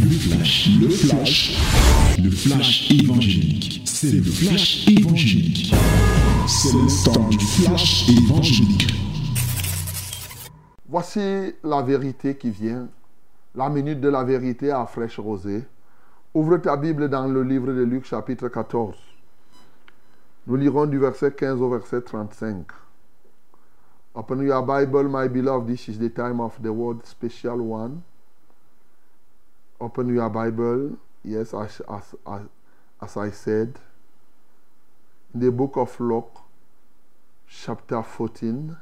Le flash, le flash, le flash évangélique. C'est le flash évangélique. C'est le temps du flash évangélique. Voici la vérité qui vient. La minute de la vérité à fraîche rosée. Ouvre ta Bible dans le livre de Luc chapitre 14. Nous lirons du verset 15 au verset 35. Open your Bible, my beloved. This is the time of the word special one. Open your Bible. Yes, as, as, as, I said. In the book of Luke, chapter 14,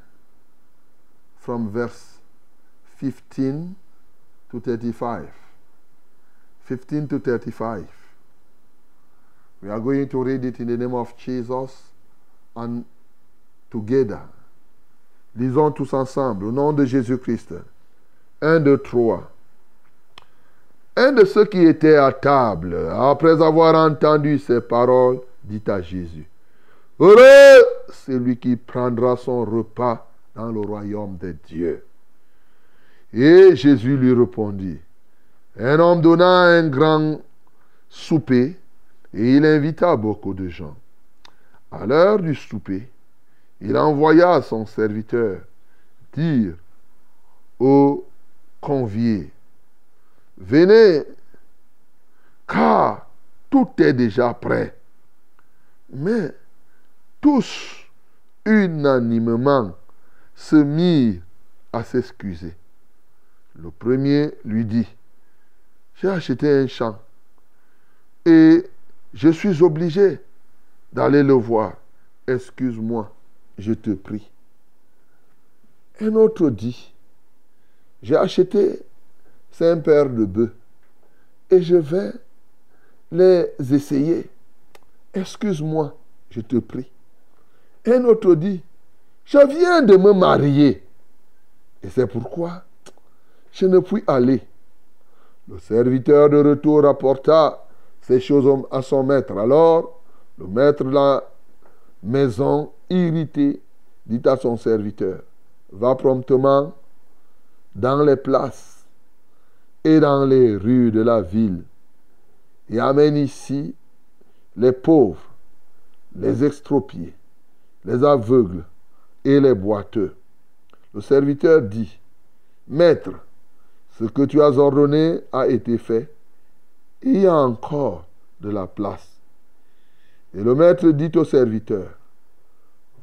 from verse 15 to 35. 15 to 35. We are going to read it in the name of Jesus and together. Lisons tous ensemble, au nom de Jésus-Christ. Un, deux, trois. Un de ceux qui étaient à table, après avoir entendu ces paroles, dit à Jésus, Heureux celui qui prendra son repas dans le royaume de Dieu. Et Jésus lui répondit, un homme donna un grand souper et il invita beaucoup de gens. À l'heure du souper, il envoya son serviteur dire aux conviés, venez, car tout est déjà prêt. Mais tous, unanimement, se mirent à s'excuser. Le premier lui dit, j'ai acheté un champ et je suis obligé d'aller le voir. Excuse-moi, je te prie. Un autre dit, j'ai acheté cinq paires de bœufs et je vais les essayer. Excuse-moi, je te prie. Un autre dit, je viens de me marier et c'est pourquoi je ne puis aller. Le serviteur de retour rapporta ces choses à son maître. Alors, le maître de la maison, irrité, dit à son serviteur, va promptement dans les places et dans les rues de la ville et amène ici les pauvres, les extropiés, les aveugles et les boiteux. Le serviteur dit, Maître, ce que tu as ordonné a été fait. Il y a encore de la place. Et le maître dit au serviteur,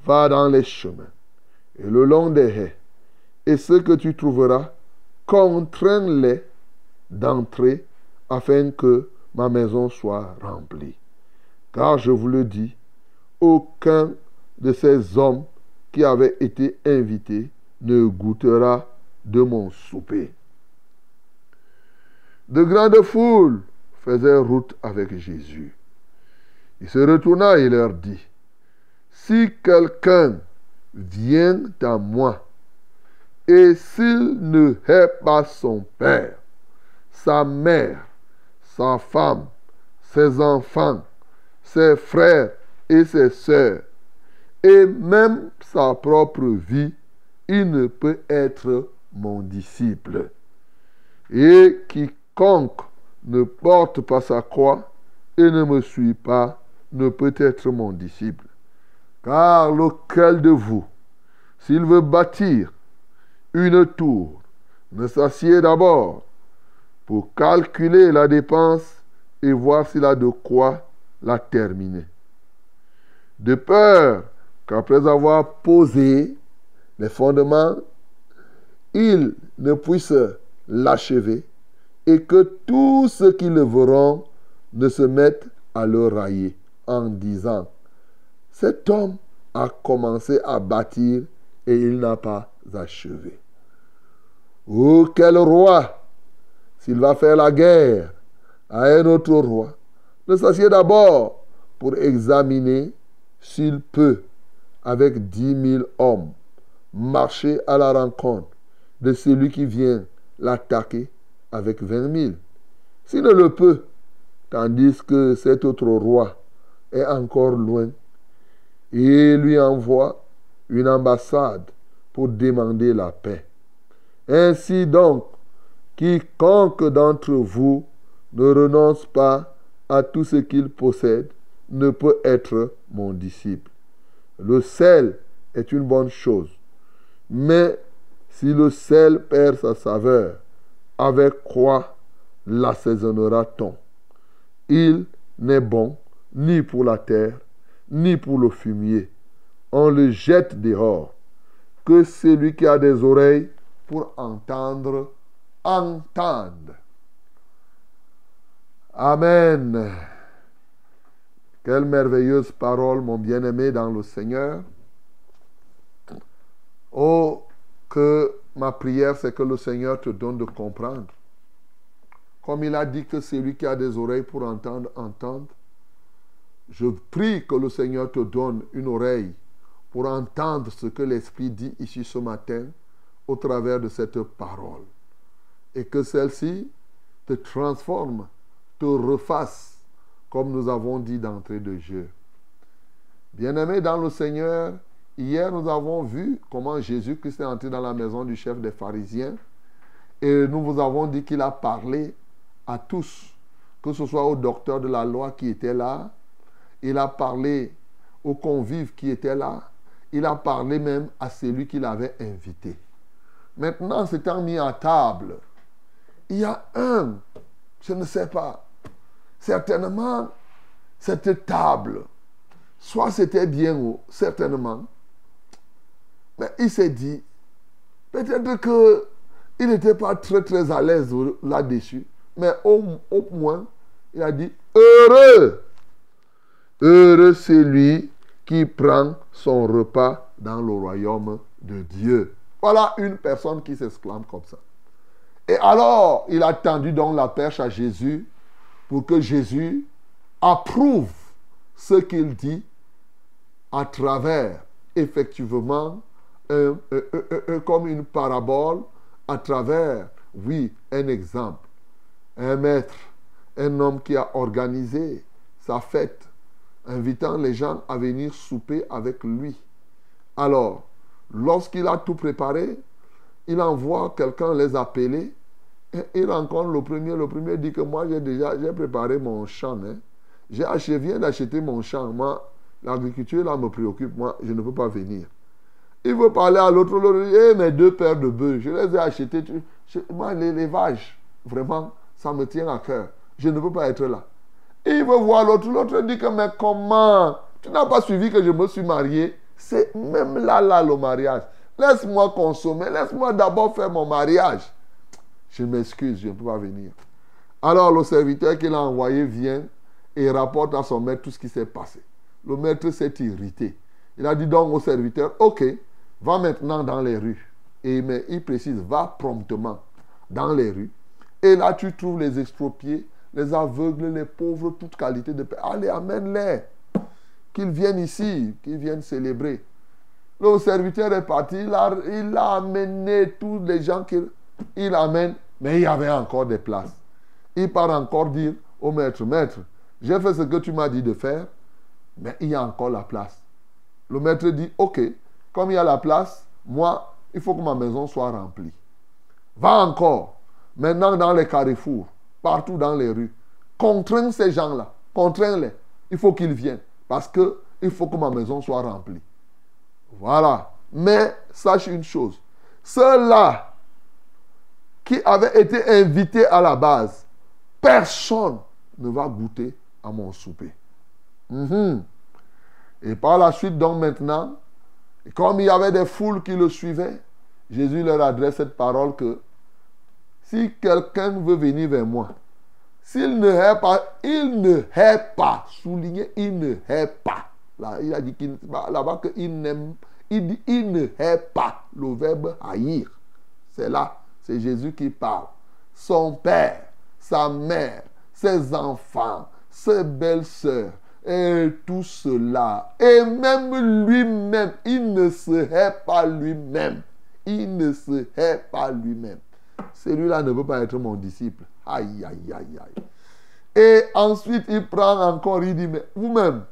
va dans les chemins et le long des haies, et ce que tu trouveras, contrains-les d'entrer afin que ma maison soit remplie. Car je vous le dis, aucun de ces hommes qui avaient été invités ne goûtera de mon souper. De grandes foules faisaient route avec Jésus. Il se retourna et leur dit, Si quelqu'un vient à moi, et s'il ne hait pas son père, sa mère, sa femme, ses enfants, ses frères et ses sœurs, et même sa propre vie, il ne peut être mon disciple. Et qui Quiconque ne porte pas sa croix et ne me suit pas ne peut être mon disciple. Car lequel de vous, s'il veut bâtir une tour, ne s'assied d'abord pour calculer la dépense et voir s'il a de quoi la terminer. De peur qu'après avoir posé les fondements, il ne puisse l'achever et que tous ceux qui le verront ne se mettent à le railler en disant, cet homme a commencé à bâtir et il n'a pas achevé. Ou quel roi, s'il va faire la guerre à un autre roi, ne s'assied d'abord pour examiner s'il peut, avec dix mille hommes, marcher à la rencontre de celui qui vient l'attaquer avec vingt mille. S'il ne le peut, tandis que cet autre roi est encore loin, il lui envoie une ambassade pour demander la paix. Ainsi donc, quiconque d'entre vous ne renonce pas à tout ce qu'il possède ne peut être mon disciple. Le sel est une bonne chose, mais si le sel perd sa saveur, avec quoi l'assaisonnera-t-on? Il n'est bon ni pour la terre, ni pour le fumier. On le jette dehors. Que celui qui a des oreilles pour entendre, entende. Amen. Quelle merveilleuse parole, mon bien-aimé dans le Seigneur. Oh, que ma prière, c'est que le Seigneur te donne de comprendre. Comme il a dit que celui qui a des oreilles pour entendre, entende. Je prie que le Seigneur te donne une oreille pour entendre ce que l'Esprit dit ici ce matin au travers de cette parole. Et que celle-ci te transforme, te refasse, comme nous avons dit d'entrée de jeu. Bien-aimé dans le Seigneur, hier nous avons vu comment Jésus-Christ est entré dans la maison du chef des pharisiens et nous vous avons dit qu'il a parlé à tous, que ce soit aux docteurs de la loi qui étaient là, il a parlé aux convives qui étaient là, il a parlé même à celui qu'il avait invité. Maintenant, s'étant mis à table, il y a un, je ne sais pas, certainement, cette table, soit c'était bien haut, certainement, mais il s'est dit, peut-être que il n'était pas très très à l'aise là-dessus, mais au, moins, il a dit, heureux, heureux celui qui prend son repas dans le royaume de Dieu. Voilà une personne qui s'exclame comme ça. Et alors, il a tendu donc la perche à Jésus pour que Jésus approuve ce qu'il dit à travers, effectivement, comme une parabole, à travers, oui, un exemple. Un maître, un homme qui a organisé sa fête, invitant les gens à venir souper avec lui. Alors, lorsqu'il a tout préparé, il envoie quelqu'un les appeler il rencontre le premier. Le premier dit que moi, j'ai déjà j'ai préparé mon champ. Hein. Je viens d'acheter mon champ. Moi, l'agriculture, là, me préoccupe. Moi, je ne peux pas venir. Il veut parler à l'autre. L'autre dit, eh, mes deux paires de bœufs, je les ai achetés. moi, l'élevage, vraiment, ça me tient à cœur. Je ne peux pas être là. il veut voir l'autre. L'autre dit que, mais comment? Tu n'as pas suivi que je me suis marié? C'est même là, là, le mariage. Laisse-moi consommer. Laisse-moi d'abord faire mon mariage. Je m'excuse, je ne peux pas venir. Alors le serviteur qu'il a envoyé vient et rapporte à son maître tout ce qui s'est passé. Le maître s'est irrité. Il a dit donc au serviteur, ok, va maintenant dans les rues. Et mais il précise, va promptement dans les rues. Et là, tu trouves les expropriés, les aveugles, les pauvres, toute qualité de paix. Allez, amène-les. Qu'ils viennent ici, qu'ils viennent célébrer. Le serviteur est parti, il a, il a amené tous les gens qu'il il amène, mais il y avait encore des places. Il part encore dire au maître, maître, j'ai fait ce que tu m'as dit de faire, mais il y a encore la place. Le maître dit, ok, comme il y a la place, moi, il faut que ma maison soit remplie. Va encore, maintenant dans les carrefours, partout dans les rues, contrains ces gens-là, contrains-les. Il faut qu'ils viennent, parce que il faut que ma maison soit remplie. Voilà. Mais sache une chose, ceux-là qui avait été invité à la base, personne ne va goûter à mon souper. Mhm. Et par la suite, donc maintenant, comme il y avait des foules qui le suivaient, Jésus leur adresse cette parole que si quelqu'un veut venir vers moi, s'il ne hait pas, il ne hait pas, souligné, il ne hait pas. Là, il a dit là-bas qu'il n'aime, il dit il ne hait pas le verbe haïr. C'est là c'est Jésus qui parle. Son père, sa mère, ses enfants, ses belles-sœurs, et tout cela. Et même lui-même, il ne se hait pas lui-même. Il ne se hait pas lui-même. Celui-là ne veut pas être mon disciple. Aïe, aïe, aïe, aïe. Et ensuite, il prend encore, il dit, mais vous-même,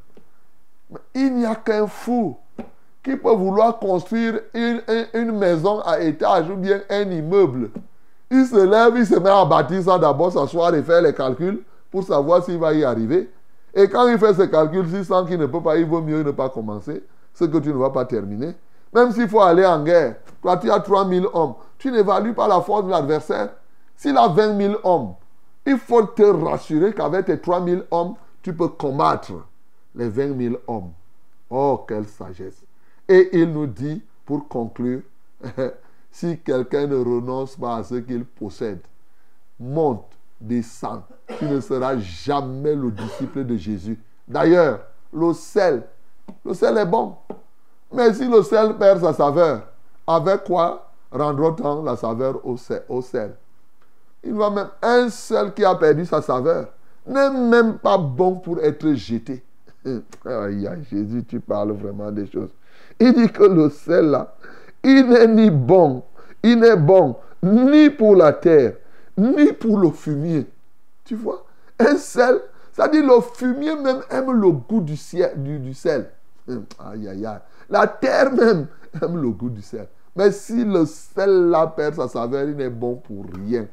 il n'y a qu'un fou peut vouloir construire une, maison à étage ou bien un immeuble il se lève, il se met à bâtir ça d'abord, s'asseoir et faire les calculs pour savoir s'il va y arriver. Et quand il fait ses calculs, s'il sent qu'il ne peut pas, il vaut mieux ne pas commencer ce que tu ne vas pas terminer. Même s'il faut aller en guerre, toi tu as 3000 hommes, tu n'évalues pas la force de l'adversaire. S'il a 20 000 hommes, il faut te rassurer qu'avec tes 3000 hommes, tu peux combattre les 20 000 hommes. Oh, quelle sagesse. Et il nous dit, pour conclure, si quelqu'un ne renonce pas à ce qu'il possède, monte, descend, tu ne seras jamais le disciple de Jésus. D'ailleurs, le sel, le sel est bon. Mais si le sel perd sa saveur, avec quoi rendra-t-on la saveur au sel, sel? Il va même un sel qui a perdu sa saveur n'est même pas bon pour être jeté. Aïe, Jésus, tu parles vraiment des choses. Il dit que le sel là, il n'est ni bon, il n'est bon ni pour la terre, ni pour le fumier. Tu vois? Un sel, ça dit le fumier même aime le goût du, sel. Aïe, aïe, aïe. La terre même aime le goût du sel. Mais si le sel là perd sa saveur, il n'est bon pour rien.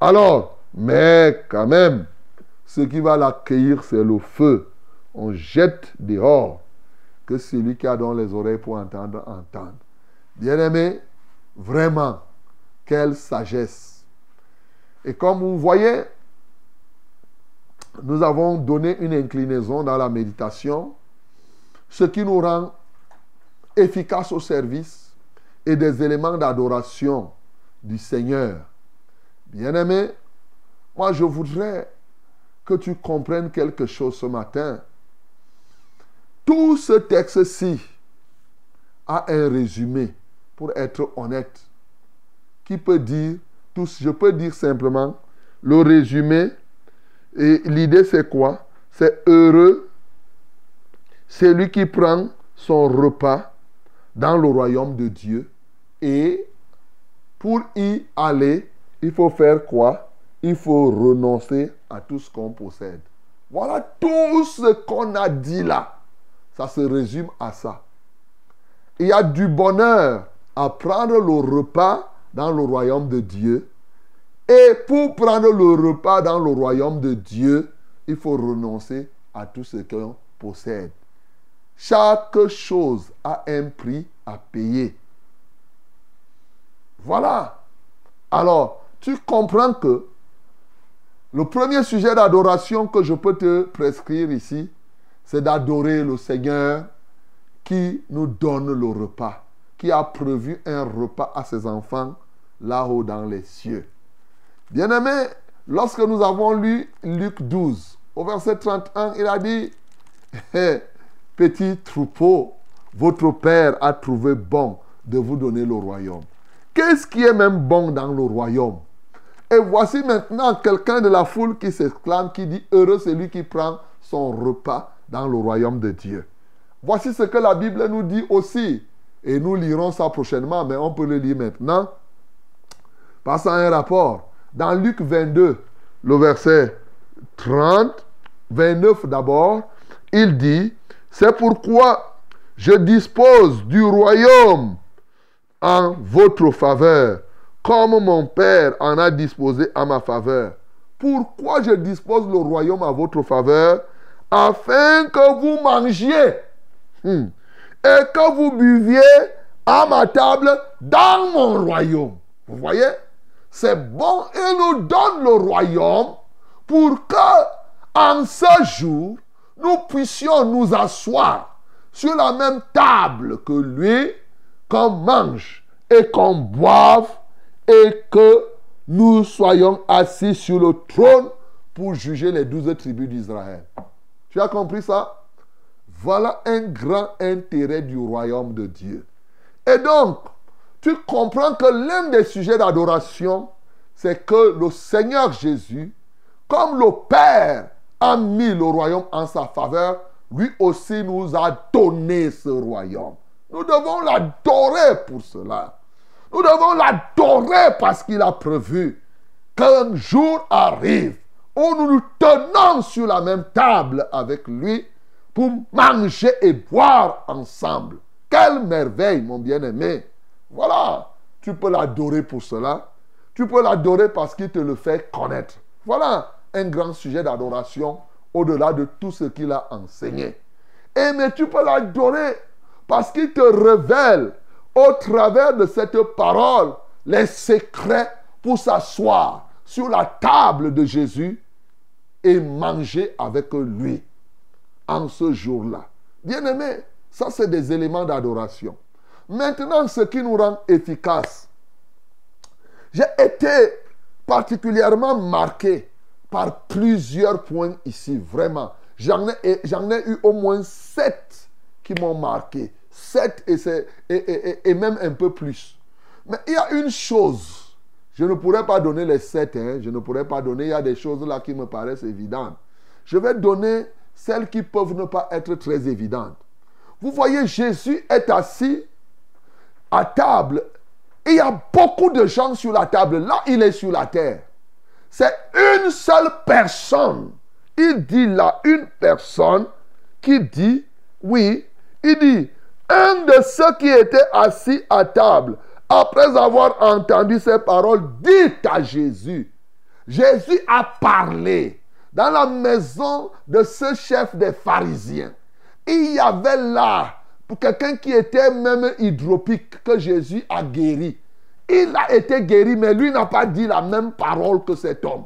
Alors, mais quand même, ce qui va l'accueillir, c'est le feu. On jette dehors. Que celui qui a dans les oreilles pour entendre, entende. Bien-aimé, vraiment, quelle sagesse. Et comme vous voyez, nous avons donné une inclinaison dans la méditation, ce qui nous rend efficace au service et des éléments d'adoration du Seigneur. Bien-aimé, moi je voudrais que tu comprennes quelque chose ce matin. Tout ce texte-ci a un résumé, pour être honnête, qui peut dire, tous, je peux dire simplement, le résumé, et l'idée c'est quoi? C'est heureux, c'est lui qui prend son repas dans le royaume de Dieu, et pour y aller, il faut faire quoi? Il faut renoncer à tout ce qu'on possède. Voilà tout ce qu'on a dit là. Ça se résume à ça. Il y a du bonheur à prendre le repas dans le royaume de Dieu. Et pour prendre le repas dans le royaume de Dieu, il faut renoncer à tout ce qu'on possède. Chaque chose a un prix à payer. Voilà. Alors, tu comprends que le premier sujet d'adoration que je peux te prescrire ici, c'est d'adorer le Seigneur qui nous donne le repas, qui a prévu un repas à ses enfants là-haut dans les cieux. Bien-aimé, lorsque nous avons lu Luc 12, au verset 31, il a dit, petit troupeau, votre Père a trouvé bon de vous donner le royaume. Qu'est-ce qui est même bon dans le royaume? Et voici maintenant quelqu'un de la foule qui s'exclame, qui dit, heureux celui qui prend son repas dans le royaume de Dieu. Voici ce que la Bible nous dit aussi. Et nous lirons ça prochainement, mais on peut le lire maintenant. Passons à un rapport. Dans Luc 22, le verset 30, 29 d'abord, il dit, c'est pourquoi je dispose du royaume en votre faveur comme mon Père en a disposé à ma faveur. Pourquoi je dispose le royaume à votre faveur? Afin que vous mangiez hmm, et que vous buviez à ma table dans mon royaume. Vous voyez? C'est bon, il nous donne le royaume pour que en ce jour, nous puissions nous asseoir sur la même table que lui, qu'on mange et qu'on boive et que nous soyons assis sur le trône pour juger les douze tribus d'Israël. Tu as compris ça? Voilà un grand intérêt du royaume de Dieu. Et donc, tu comprends que l'un des sujets d'adoration, c'est que le Seigneur Jésus, comme le Père a mis le royaume en sa faveur, lui aussi nous a donné ce royaume. Nous devons l'adorer pour cela. Nous devons l'adorer parce qu'il a prévu qu'un jour arrive où nous nous tenons sur la même table avec lui pour manger et boire ensemble. Quelle merveille, mon bien-aimé. Voilà, tu peux l'adorer pour cela. Tu peux l'adorer parce qu'il te le fait connaître. Voilà un grand sujet d'adoration au-delà de tout ce qu'il a enseigné. Et mais tu peux l'adorer parce qu'il te révèle au travers de cette parole les secrets pour s'asseoir sur la table de Jésus et manger avec lui en ce jour-là. Bien-aimé, ça c'est des éléments d'adoration. Maintenant, ce qui nous rend efficaces. J'ai été particulièrement marqué par plusieurs points ici, vraiment. J'en ai, j'en ai eu au moins sept qui m'ont marqué. Sept et, et, et, même un peu plus. Mais il y a une chose, je ne pourrais pas donner les sept, hein, je ne pourrais pas donner, il y a des choses là qui me paraissent évidentes. Je vais donner celles qui peuvent ne pas être très évidentes. Vous voyez, Jésus est assis à table. Il y a beaucoup de gens sur la table. Là, il est sur la terre. C'est une seule personne. Il dit là, une personne qui dit, oui, il dit, un de ceux qui étaient assis à table, après avoir entendu ces paroles, dit à Jésus, Jésus a parlé dans la maison de ce chef des pharisiens. Il y avait là, quelqu'un qui était même hydropique, que Jésus a guéri. Il a été guéri, mais lui n'a pas dit la même parole que cet homme.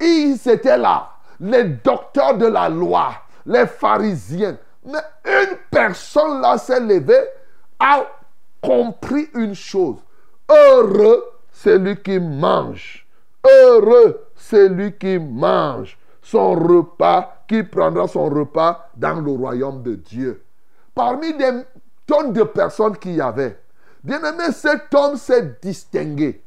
Il c'était là, les docteurs de la loi, les pharisiens. Mais une personne là s'est levée, a compris une chose. Heureux celui qui mange. Heureux celui qui mange son repas, qui prendra son repas dans le royaume de Dieu. Parmi des tonnes de personnes qu'il y avait, bien aimé, cet homme s'est distingué.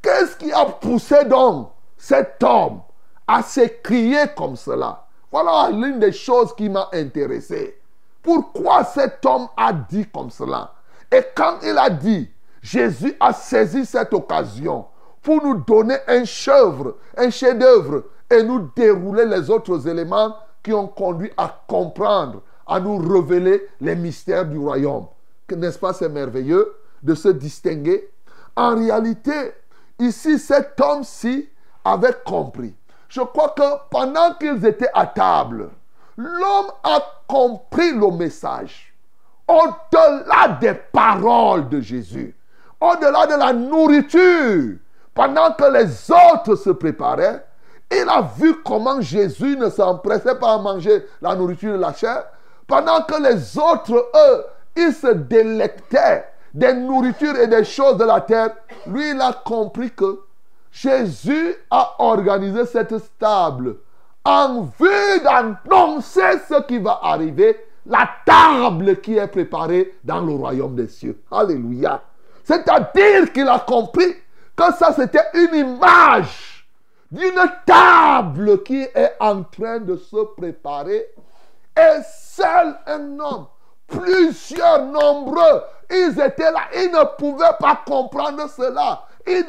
Qu'est-ce qui a poussé donc cet homme à s'écrier comme cela? Voilà l'une des choses qui m'a intéressé. Pourquoi cet homme a dit comme cela? Et quand il a dit, Jésus a saisi cette occasion pour nous donner un chef-d'œuvre, un chef-d'œuvre et nous dérouler les autres éléments qui ont conduit à comprendre, à nous révéler les mystères du royaume. N'est-ce pas, c'est merveilleux de se distinguer? En réalité, ici, cet homme-ci avait compris. Je crois que pendant qu'ils étaient à table, l'homme a compris le message. Au-delà des paroles de Jésus, au-delà de la nourriture, pendant que les autres se préparaient, il a vu comment Jésus ne s'empressait pas à manger la nourriture de la chair, pendant que les autres, eux, ils se délectaient des nourritures et des choses de la terre. Lui, il a compris que Jésus a organisé cette table en vue d'annoncer ce qui va arriver, la table qui est préparée dans le royaume des cieux. Alléluia. C'est-à-dire qu'il a compris que ça c'était une image d'une table qui est en train de se préparer. Et seul un homme, plusieurs nombreux, ils étaient là, ils ne pouvaient pas comprendre cela. Ils,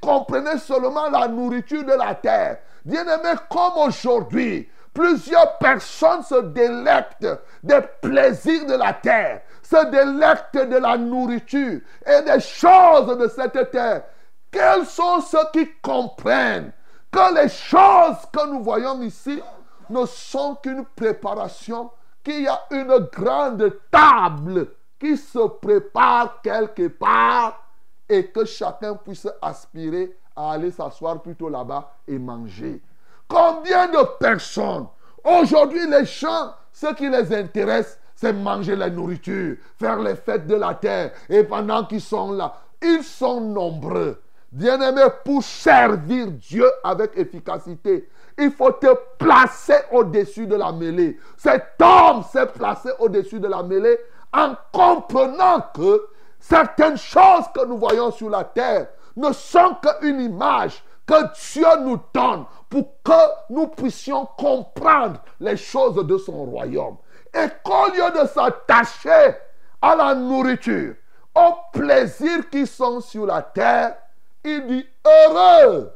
comprenaient seulement la nourriture de la terre. Bien-aimé, comme aujourd'hui, plusieurs personnes se délectent des plaisirs de la terre, se délectent de la nourriture et des choses de cette terre. Quels sont ceux qui comprennent que les choses que nous voyons ici ne sont qu'une préparation, qu'il y a une grande table qui se prépare quelque part et que chacun puisse aspirer à aller s'asseoir plutôt là-bas et manger? Combien de personnes, aujourd'hui les gens, ce qui les intéresse, c'est manger la nourriture, faire les fêtes de la terre. Et pendant qu'ils sont là, ils sont nombreux. Bien-aimé, pour servir Dieu avec efficacité, il faut te placer au-dessus de la mêlée. Cet homme s'est placé au-dessus de la mêlée en comprenant que certaines choses que nous voyons sur la terre ne sont qu'une image que Dieu nous donne pour que nous puissions comprendre les choses de son royaume. Et qu'au lieu de s'attacher à la nourriture, aux plaisirs qui sont sur la terre, il dit heureux.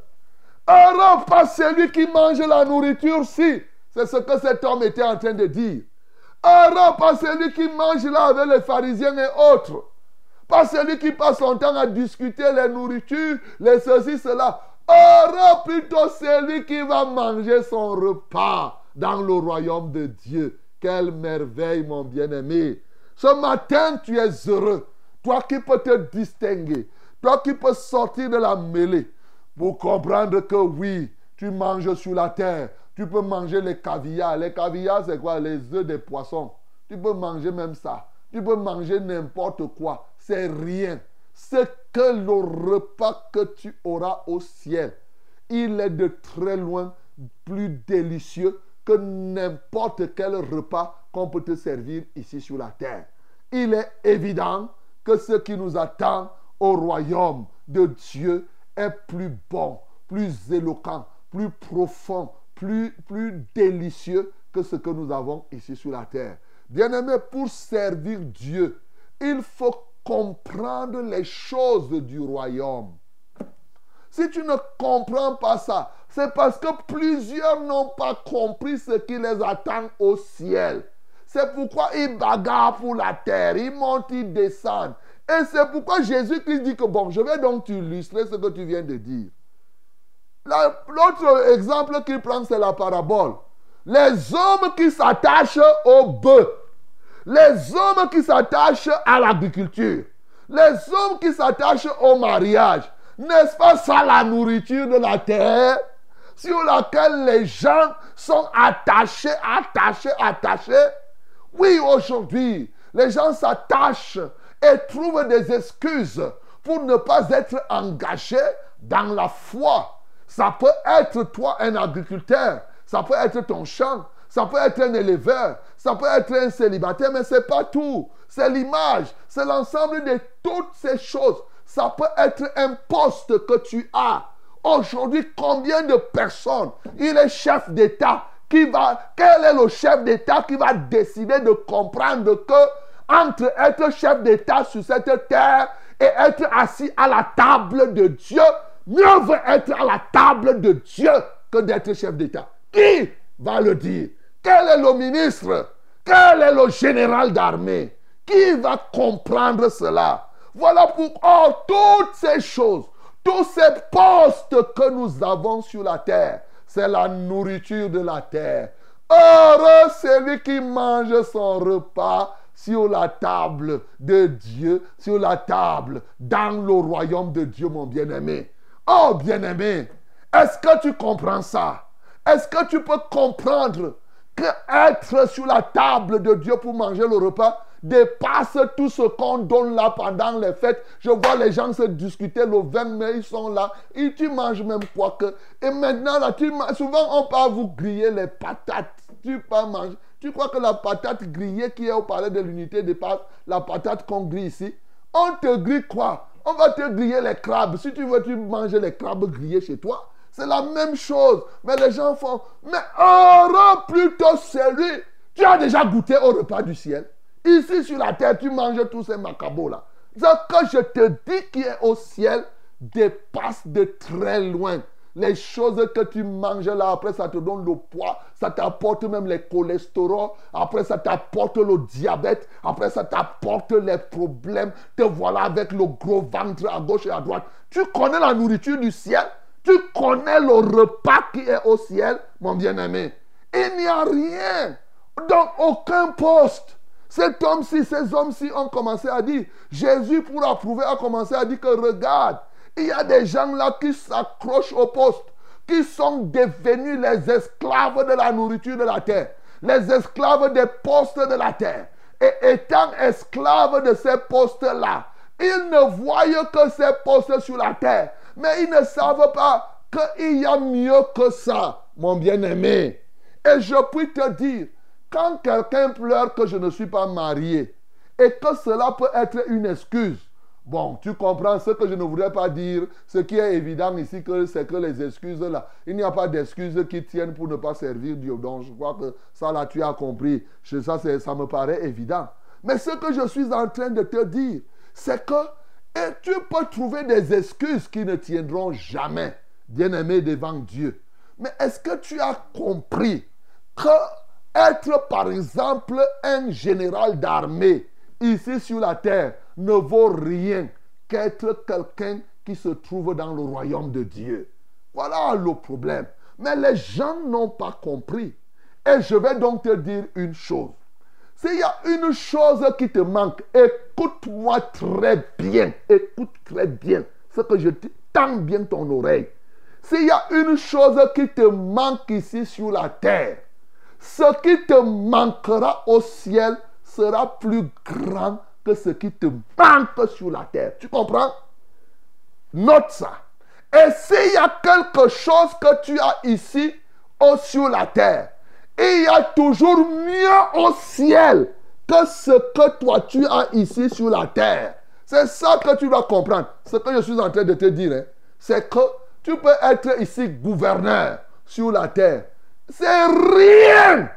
Heureux pas celui qui mange la nourriture si. C'est ce que cet homme était en train de dire. Heureux pas celui qui mange là avec les pharisiens et autres. Pas celui qui passe son temps à discuter les nourritures, les ceci, cela. Aura plutôt celui qui va manger son repas dans le royaume de Dieu. Quelle merveille, mon bien-aimé. Ce matin, tu es heureux. Toi qui peux te distinguer. Toi qui peux sortir de la mêlée pour comprendre que oui, tu manges sur la terre. Tu peux manger les caviars. Les caviars, c'est quoi? Les œufs des poissons. Tu peux manger même ça. Tu peux manger n'importe quoi. C'est rien. Ce que le repas que tu auras au ciel, il est de très loin plus délicieux que n'importe quel repas qu'on peut te servir ici sur la terre. Il est évident que ce qui nous attend au royaume de Dieu est plus bon, plus éloquent, plus profond, plus, plus délicieux que ce que nous avons ici sur la terre. Bien-aimé, pour servir Dieu, il faut comprendre les choses du royaume. Si tu ne comprends pas ça, c'est parce que plusieurs n'ont pas compris ce qui les attend au ciel. C'est pourquoi ils bagarrent pour la terre, ils montent, ils descendent. Et c'est pourquoi Jésus-Christ dit que, bon, je vais donc t'illustrer ce que tu viens de dire. L'autre exemple qu'il prend, c'est la parabole. Les hommes qui s'attachent au bœuf, les hommes qui s'attachent à l'agriculture, les hommes qui s'attachent au mariage, n'est-ce pas ça la nourriture de la terre sur laquelle les gens sont attachés, attachés, attachés? Oui, aujourd'hui, les gens s'attachent et trouvent des excuses pour ne pas être engagés dans la foi. Ça peut être toi un agriculteur, ça peut être ton champ, ça peut être un éleveur, ça peut être un célibataire, mais ce n'est pas tout. C'est l'image, c'est l'ensemble de toutes ces choses. Ça peut être un poste que tu as. Aujourd'hui, combien de personnes Il est chef d'État. Qui va, quel est le chef d'État qui va décider de comprendre que entre être chef d'État sur cette terre et être assis à la table de Dieu, mieux vaut être à la table de Dieu que d'être chef d'État. Qui va le dire? Quel est le ministre? Quel est le général d'armée? Qui va comprendre cela? Voilà pourquoi toutes ces choses, tous ces postes que nous avons sur la terre, c'est la nourriture de la terre. Heureux celui qui mange son repas sur la table de Dieu, sur la table dans le royaume de Dieu, mon bien-aimé. Oh, bien-aimé, est-ce que tu comprends ça? Est-ce que tu peux comprendre que être sur la table de Dieu pour manger le repas dépasse tout ce qu'on donne là pendant les fêtes. Je vois les gens se discuter le 20 mai, ils sont là, et tu manges même quoi que. Et maintenant, là, tu, souvent on peut vous griller les patates. Tu peux manger. Tu crois que la patate grillée qui est au palais de l'unité dépasse la patate qu'on grille ici? On te grille quoi? On va te griller les crabes. Si tu veux, tu manges les crabes grillés chez toi. C'est la même chose. Mais les gens font, mais aura plutôt celui. Tu as déjà goûté au repas du ciel. Ici sur la terre, tu manges tous ces macabos là. Ce que je te dis qui est au ciel dépasse de très loin les choses que tu manges là, après ça te donne le poids, ça t'apporte même les cholestérol, après ça t'apporte le diabète, après ça t'apporte les problèmes, te voilà avec le gros ventre à gauche et à droite. Tu connais la nourriture du ciel, tu connais le repas qui est au ciel, mon bien-aimé. Il n'y a rien dans aucun poste. Cet homme-ci, ces hommes-ci ont commencé à dire, Jésus pour approuver a commencé à dire que regarde, il y a des gens là qui s'accrochent au poste, qui sont devenus les esclaves de la nourriture de la terre, les esclaves des postes de la terre. Et étant esclaves de ces postes-là, ils ne voient que ces postes sur la terre, mais ils ne savent pas qu'il y a mieux que ça, mon bien-aimé. Et je puis te dire, quand quelqu'un pleure que je ne suis pas marié, et que cela peut être une excuse, Bon, tu comprends ce que je ne voudrais pas dire. Ce qui est évident ici, c'est que les excuses là, il n'y a pas d'excuses qui tiennent pour ne pas servir Dieu. Donc, je crois que ça là, tu as compris. Ça, ça me paraît évident. Mais ce que je suis en train de te dire, c'est que et tu peux trouver des excuses qui ne tiendront jamais, bien-aimé, devant Dieu. Mais est-ce que tu as compris que être, par exemple, un général d'armée ici sur la terre ne vaut rien qu'être quelqu'un qui se trouve dans le royaume de Dieu? Voilà le problème. Mais les gens n'ont pas compris. Et je vais donc te dire une chose. S'il y a une chose qui te manque, écoute-moi très bien. Écoute très bien ce que je te tends bien ton oreille. S'il y a une chose qui te manque ici sur la terre, ce qui te manquera au ciel sera plus grand que ce qui te manque sur la terre. Tu comprends? Note ça. Et s'il y a quelque chose que tu as ici ou sur la terre, il y a toujours mieux au ciel que ce que toi tu as ici sur la terre. C'est ça que tu dois comprendre. Ce que je suis en train de te dire, hein, c'est que tu peux être ici gouverneur sur la terre. C'est rien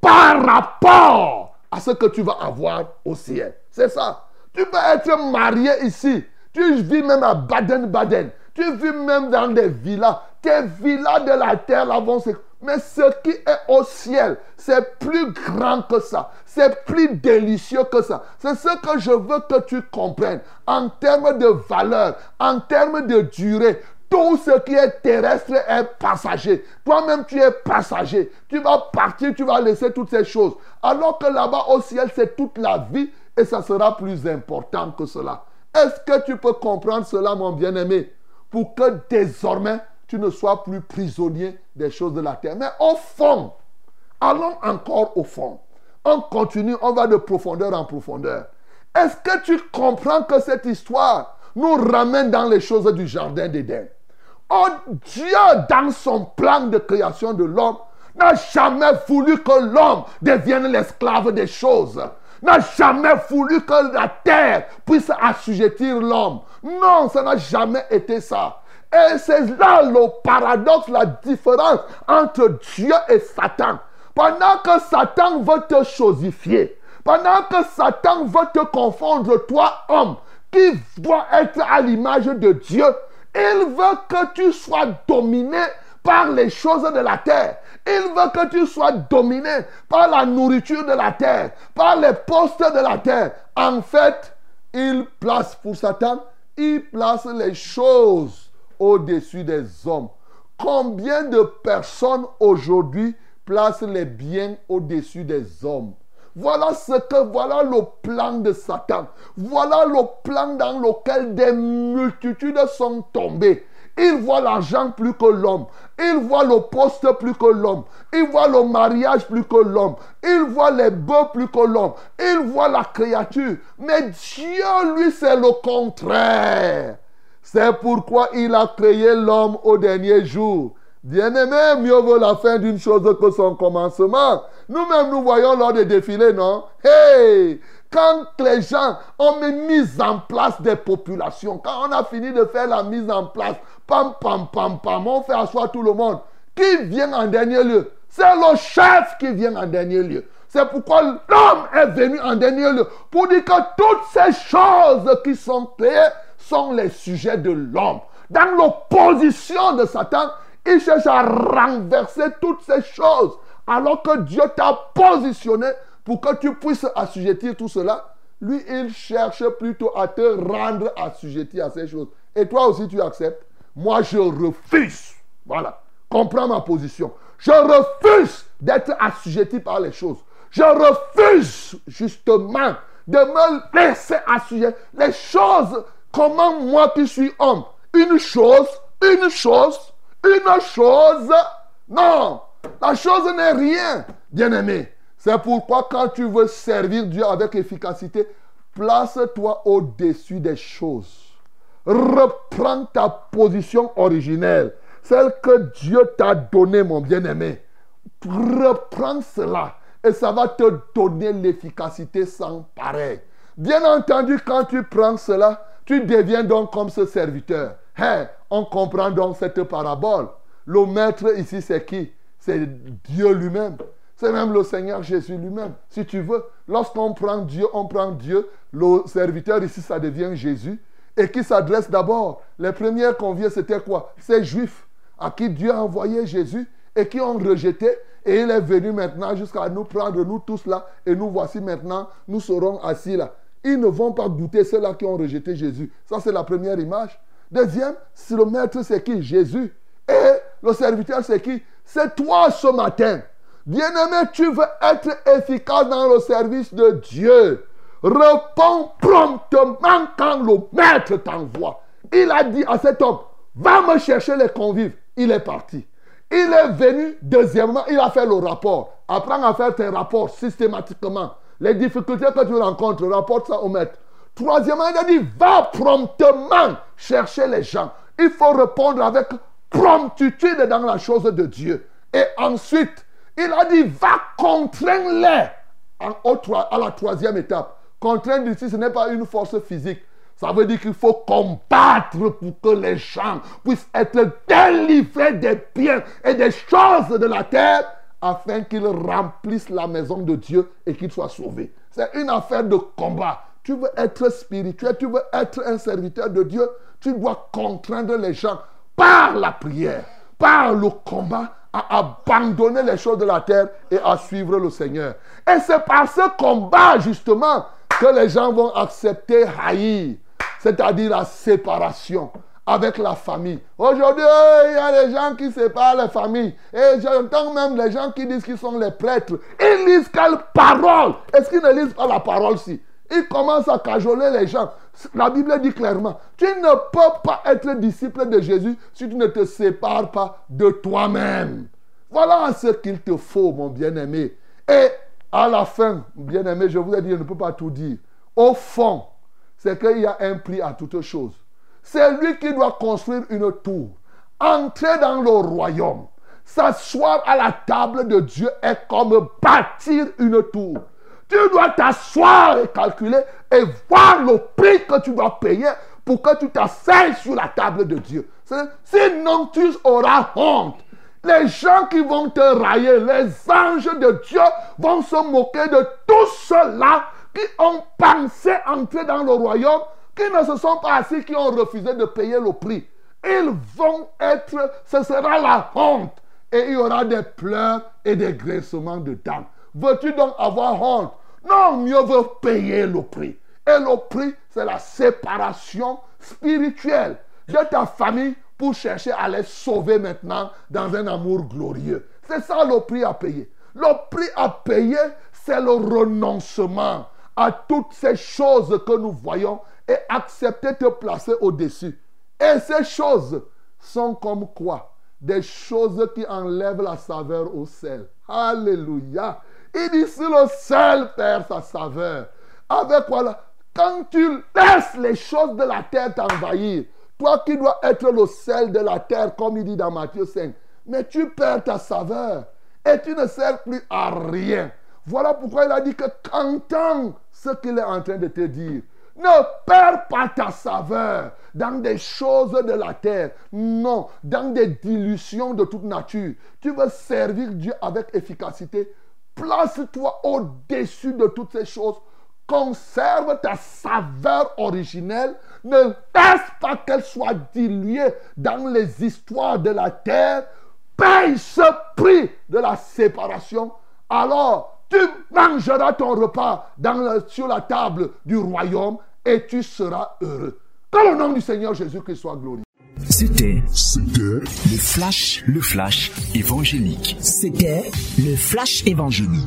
par rapport à ce que tu vas avoir au ciel. C'est ça. Tu peux être marié ici. Tu vis même à Baden-Baden. Tu vis même dans des villas. Tes villas de la terre là vont se... Mais ce qui est au ciel, c'est plus grand que ça. C'est plus délicieux que ça. C'est ce que je veux que tu comprennes. En termes de valeur, en termes de durée, tout ce qui est terrestre est passager. Toi-même, tu es passager. Tu vas partir, tu vas laisser toutes ces choses. Alors que là-bas au ciel, c'est toute la vie et ça sera plus important que cela. Est-ce que tu peux comprendre cela, mon bien-aimé? Pour que désormais, tu ne sois plus prisonnier des choses de la terre. Mais au fond, allons encore au fond. On continue, on va de profondeur en profondeur. Est-ce que tu comprends que cette histoire nous ramène dans les choses du jardin d'Éden? Oh Dieu, dans son plan de création de l'homme, n'a jamais voulu que l'homme devienne l'esclave des choses. N'a jamais voulu que la terre puisse assujettir l'homme. Non, ça n'a jamais été ça. Et c'est là le paradoxe, la différence entre Dieu et Satan. Pendant que Satan veut te chosifier, pendant que Satan veut te confondre, toi, homme, qui doit être à l'image de Dieu, il veut que tu sois dominé par les choses de la terre. Il veut que tu sois dominé par la nourriture de la terre, par les postes de la terre. En fait, il place pour Satan, il place les choses au-dessus des hommes. Combien de personnes aujourd'hui placent les biens au-dessus des hommes? Voilà ce que, voilà le plan de Satan. Voilà le plan dans lequel des multitudes sont tombées. Il voit l'argent plus que l'homme. Il voit le poste plus que l'homme. Il voit le mariage plus que l'homme. Il voit les bœufs plus que l'homme. Il voit la créature. Mais Dieu, lui, c'est le contraire. C'est pourquoi il a créé l'homme au dernier jour. Bien-aimé, mieux vaut la fin d'une chose que son commencement. Nous-mêmes, nous voyons lors des défilés, non? Hey Quand les gens ont mis en place des populations, quand on a fini de faire la mise en place, pam, pam, pam, pam, on fait asseoir tout le monde. Qui vient en dernier lieu? C'est le chef qui vient en dernier lieu. C'est pourquoi l'homme est venu en dernier lieu. Pour dire que toutes ces choses qui sont créées sont les sujets de l'homme. Dans l'opposition de Satan, il cherche à renverser toutes ces choses. Alors que Dieu t'a positionné pour que tu puisses assujettir tout cela. Lui, il cherche plutôt à te rendre assujetti à ces choses. Et toi aussi, tu acceptes. Moi, je refuse. Voilà. Comprends ma position. Je refuse d'être assujetti par les choses. Je refuse justement de me laisser assujettir. Les choses, comment moi qui suis homme, une chose, une chose, une chose? Non, la chose n'est rien, bien-aimé. C'est pourquoi quand tu veux servir Dieu avec efficacité, place-toi au-dessus des choses. Reprends ta position originelle, celle que Dieu t'a donnée, mon bien-aimé. Reprends cela et ça va te donner l'efficacité sans pareil. Bien entendu, quand tu prends cela, tu deviens donc comme ce serviteur. Hein, on comprend donc cette parabole. Le maître ici, c'est qui? C'est Dieu lui-même. C'est même le Seigneur Jésus lui-même. Si tu veux, lorsqu'on prend Dieu, on prend Dieu. Le serviteur ici, ça devient Jésus. Et qui s'adresse d'abord? Les premiers conviés, c'était quoi? Ces Juifs à qui Dieu a envoyé Jésus et qui ont rejeté. Et il est venu maintenant jusqu'à nous prendre, nous tous là. Et nous voici maintenant, nous serons assis là. Ils ne vont pas goûter ceux-là qui ont rejeté Jésus. Ça, c'est la première image. Deuxième, si le maître, c'est qui? Jésus. Et le serviteur, c'est qui? C'est toi ce matin. Bien-aimé, tu veux être efficace dans le service de Dieu. Réponds promptement quand le maître t'envoie. Il a dit à cet homme, va me chercher les convives. Il est parti. Il est venu, deuxièmement, il a fait le rapport. Apprends à faire tes rapports systématiquement. Les difficultés que tu rencontres, rapporte ça au maître. Troisièmement, il a dit, va promptement chercher les gens. Il faut répondre avec promptitude dans la chose de Dieu. Et ensuite, il a dit, va contraindre-les à la troisième étape. Contraindre ici, ce n'est pas une force physique. Ça veut dire qu'il faut combattre pour que les gens puissent être délivrés des biens et des choses de la terre afin qu'ils remplissent la maison de Dieu et qu'ils soient sauvés. C'est une affaire de combat. Tu veux être spirituel, tu veux être un serviteur de Dieu, tu dois contraindre les gens par la prière, par le combat, à abandonner les choses de la terre et à suivre le Seigneur. Et c'est par ce combat, justement, que les gens vont accepter haïr, c'est-à-dire la séparation avec la famille. Aujourd'hui, il y a des gens qui séparent les familles. Et j'entends même les gens qui disent qu'ils sont les prêtres. Ils lisent quelle parole? Est-ce qu'ils ne lisent pas la parole si? Ils commencent à cajoler les gens. La Bible dit clairement, tu ne peux pas être disciple de Jésus si tu ne te sépares pas de toi-même. Voilà ce qu'il te faut, mon bien-aimé. Et à la fin, bien-aimé, je vous ai dit, je ne peux pas tout dire. Au fond, c'est qu'il y a un prix à toute chose. C'est lui qui doit construire une tour, entrer dans le royaume. S'asseoir à la table de Dieu est comme bâtir une tour. Tu dois t'asseoir et calculer et voir le prix que tu dois payer pour que tu t'asseyes sur la table de Dieu. Sinon, tu auras honte. Les gens qui vont te railler, les anges de Dieu vont se moquer de tous ceux-là qui ont pensé entrer dans le royaume, qui ne se sont pas assis, qui ont refusé de payer le prix. Ils vont être, ce sera la honte. Et il y aura des pleurs et des graissements de dents. Veux-tu donc avoir honte? Non, mieux vaut payer le prix. Et le prix, c'est la séparation spirituelle de ta famille pour chercher à les sauver maintenant dans un amour glorieux. C'est ça le prix à payer. Le prix à payer, c'est le renoncement à toutes ces choses que nous voyons et accepter de te placer au-dessus. Et ces choses sont comme quoi? Des choses qui enlèvent la saveur au sel. Alléluia. Il dit si le sel perd sa saveur. Avec quoi Quand tu laisses les choses de la terre t'envahir, toi qui dois être le sel de la terre, comme il dit dans Matthieu 5, mais tu perds ta saveur et tu ne sers plus à rien. Voilà pourquoi il a dit que qu'entends ce qu'il est en train de te dire. Ne perds pas ta saveur dans des choses de la terre. Non, dans des dilutions de toute nature. Tu veux servir Dieu avec efficacité. Place-toi au-dessus de toutes ces choses Conserve ta saveur originelle. Ne laisse pas qu'elle soit diluée dans les histoires de la terre. Paye ce prix de la séparation. Alors, tu mangeras ton repas sur la table du royaume et tu seras heureux. Que le nom du Seigneur Jésus-Christ soit. C'était, c'était le flash, le flash évangélique. C'était le flash évangélique.